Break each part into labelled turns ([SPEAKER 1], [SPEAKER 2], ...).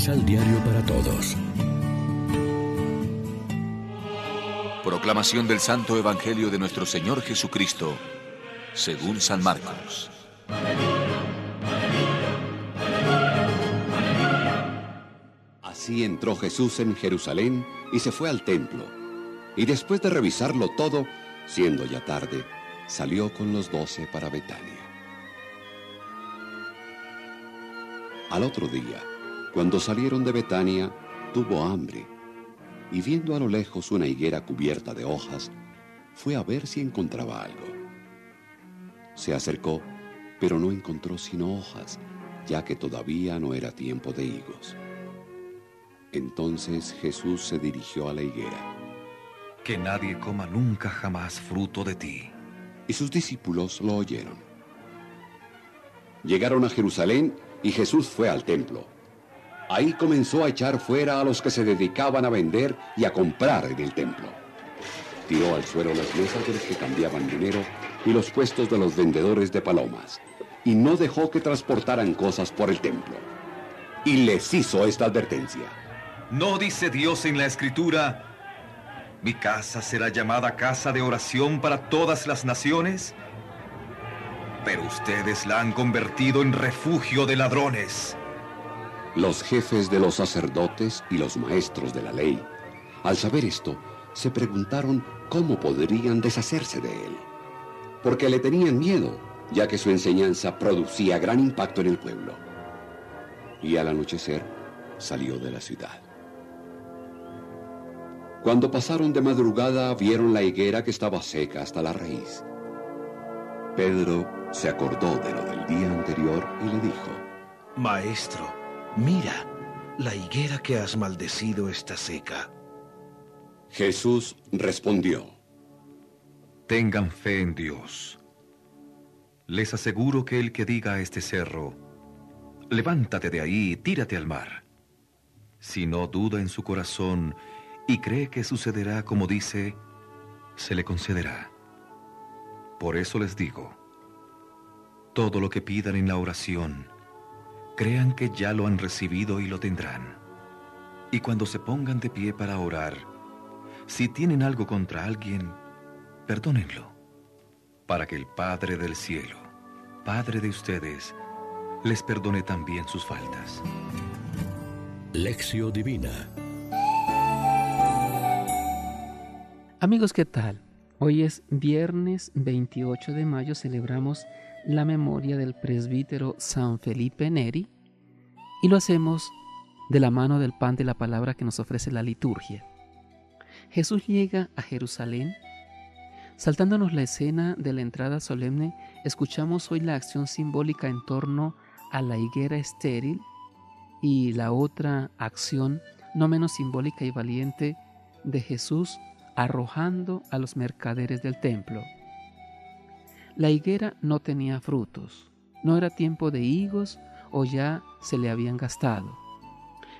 [SPEAKER 1] Misal Diario para Todos.
[SPEAKER 2] Proclamación del Santo Evangelio de nuestro Señor Jesucristo, según San Marcos.
[SPEAKER 3] Así entró Jesús en Jerusalén y se fue al templo. Y después de revisarlo todo, siendo ya tarde, salió con los doce para Betania. Al otro día, cuando salieron de Betania, tuvo hambre, y viendo a lo lejos una higuera cubierta de hojas, fue a ver si encontraba algo. Se acercó, pero no encontró sino hojas, ya que todavía no era tiempo de higos. Entonces Jesús se dirigió a la higuera.
[SPEAKER 4] Que nadie coma nunca jamás fruto de ti.
[SPEAKER 3] Y sus discípulos lo oyeron. Llegaron a Jerusalén y Jesús fue al templo. Ahí comenzó a echar fuera a los que se dedicaban a vender y a comprar en el templo. Tiró al suelo las mesas de los que cambiaban dinero y los puestos de los vendedores de palomas, y no dejó que transportaran cosas por el templo. Y les hizo esta advertencia.
[SPEAKER 4] ¿No dice Dios en la Escritura, mi casa será llamada casa de oración para todas las naciones? pero ustedes la han convertido en refugio de ladrones.
[SPEAKER 3] Los jefes de los sacerdotes y los maestros de la ley, al saber esto, se preguntaron cómo podrían deshacerse de él. Porque le tenían miedo, ya que su enseñanza producía gran impacto en el pueblo. Y al anochecer salió de la ciudad. Cuando pasaron de madrugada vieron la higuera que estaba seca hasta la raíz. Pedro se acordó de lo del día anterior y le dijo,
[SPEAKER 5] Maestro, mira, la higuera que has maldecido está seca.
[SPEAKER 3] Jesús respondió,
[SPEAKER 4] Tengan fe en Dios. Les aseguro que el que diga a este cerro, levántate de ahí y tírate al mar. Si no duda en su corazón y cree que sucederá como dice, se le concederá. Por eso les digo, todo lo que pidan en la oración, crean que ya lo han recibido y lo tendrán. Y cuando se pongan de pie para orar, si tienen algo contra alguien, perdónenlo, para que el Padre del cielo, Padre de ustedes, les perdone también sus faltas.
[SPEAKER 1] Lección Divina
[SPEAKER 6] Amigos, ¿qué tal? Hoy es viernes 28 de mayo, celebramos la memoria del presbítero San Felipe Neri y lo hacemos de la mano del pan de la palabra que nos ofrece la liturgia. Jesús llega a Jerusalén. Saltándonos la escena de la entrada solemne, escuchamos hoy la acción simbólica en torno a la higuera estéril y la otra acción no menos simbólica y valiente de Jesús arrojando a los mercaderes del templo. La higuera no tenía frutos, no era tiempo de higos o ya se le habían gastado.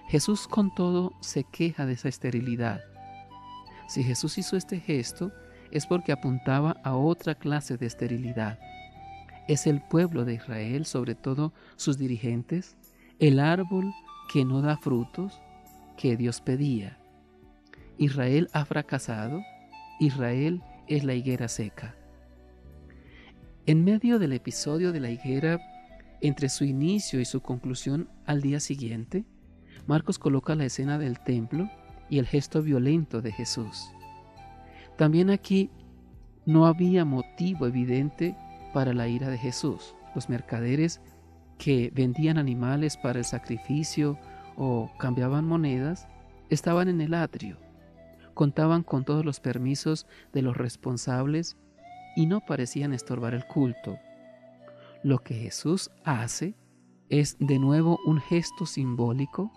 [SPEAKER 6] Jesús con todo se queja de esa esterilidad. Si Jesús hizo este gesto es porque apuntaba a otra clase de esterilidad. Es el pueblo de Israel, sobre todo sus dirigentes, el árbol que no da frutos que Dios pedía. Israel ha fracasado, Israel es la higuera seca. En medio del episodio de la higuera, entre su inicio y su conclusión al día siguiente, Marcos coloca la escena del templo y el gesto violento de Jesús. También aquí no había motivo evidente para la ira de Jesús. Los mercaderes que vendían animales para el sacrificio o cambiaban monedas estaban en el atrio, contaban con todos los permisos de los responsables y no parecían estorbar el culto. Lo que Jesús hace es de nuevo un gesto simbólico,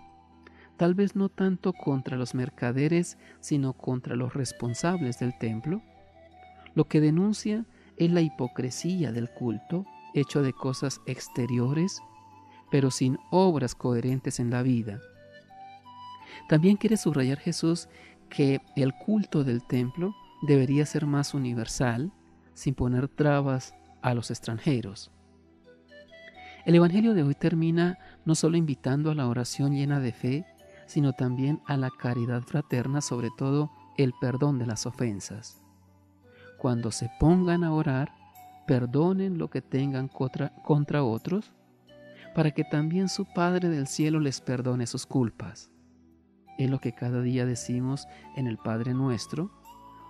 [SPEAKER 6] tal vez no tanto contra los mercaderes, sino contra los responsables del templo. Lo que denuncia es la hipocresía del culto, hecho de cosas exteriores, pero sin obras coherentes en la vida. También quiere subrayar Jesús que el culto del templo debería ser más universal, sin poner trabas a los extranjeros. El Evangelio de hoy termina no solo invitando a la oración llena de fe, sino también a la caridad fraterna, sobre todo el perdón de las ofensas. Cuando se pongan a orar, perdonen lo que tengan contra, otros, para que también su Padre del cielo les perdone sus culpas. Es lo que cada día decimos en el Padre nuestro,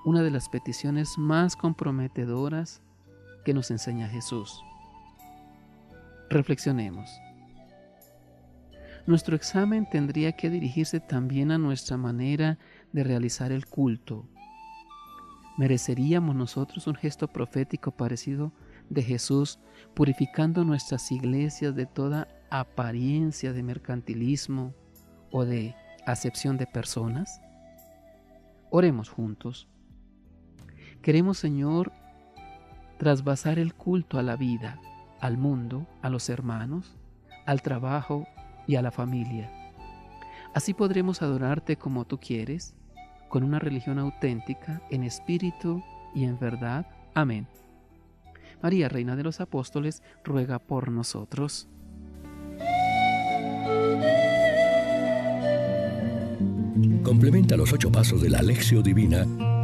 [SPEAKER 6] una de las peticiones más comprometedoras que nos enseña Jesús. Reflexionemos. Nuestro examen tendría que dirigirse también a nuestra manera de realizar el culto. ¿Mereceríamos nosotros un gesto profético parecido de Jesús, purificando nuestras iglesias de toda apariencia de mercantilismo o de acepción de personas? Oremos juntos. Queremos, Señor, trasvasar el culto a la vida al mundo, a los hermanos, al trabajo y a la familia. Así podremos adorarte como tú quieres, con una religión auténtica, en espíritu y en verdad. Amén. María, Reina de los Apóstoles, ruega por nosotros.
[SPEAKER 1] Complementa los ocho pasos de la Alexio Divina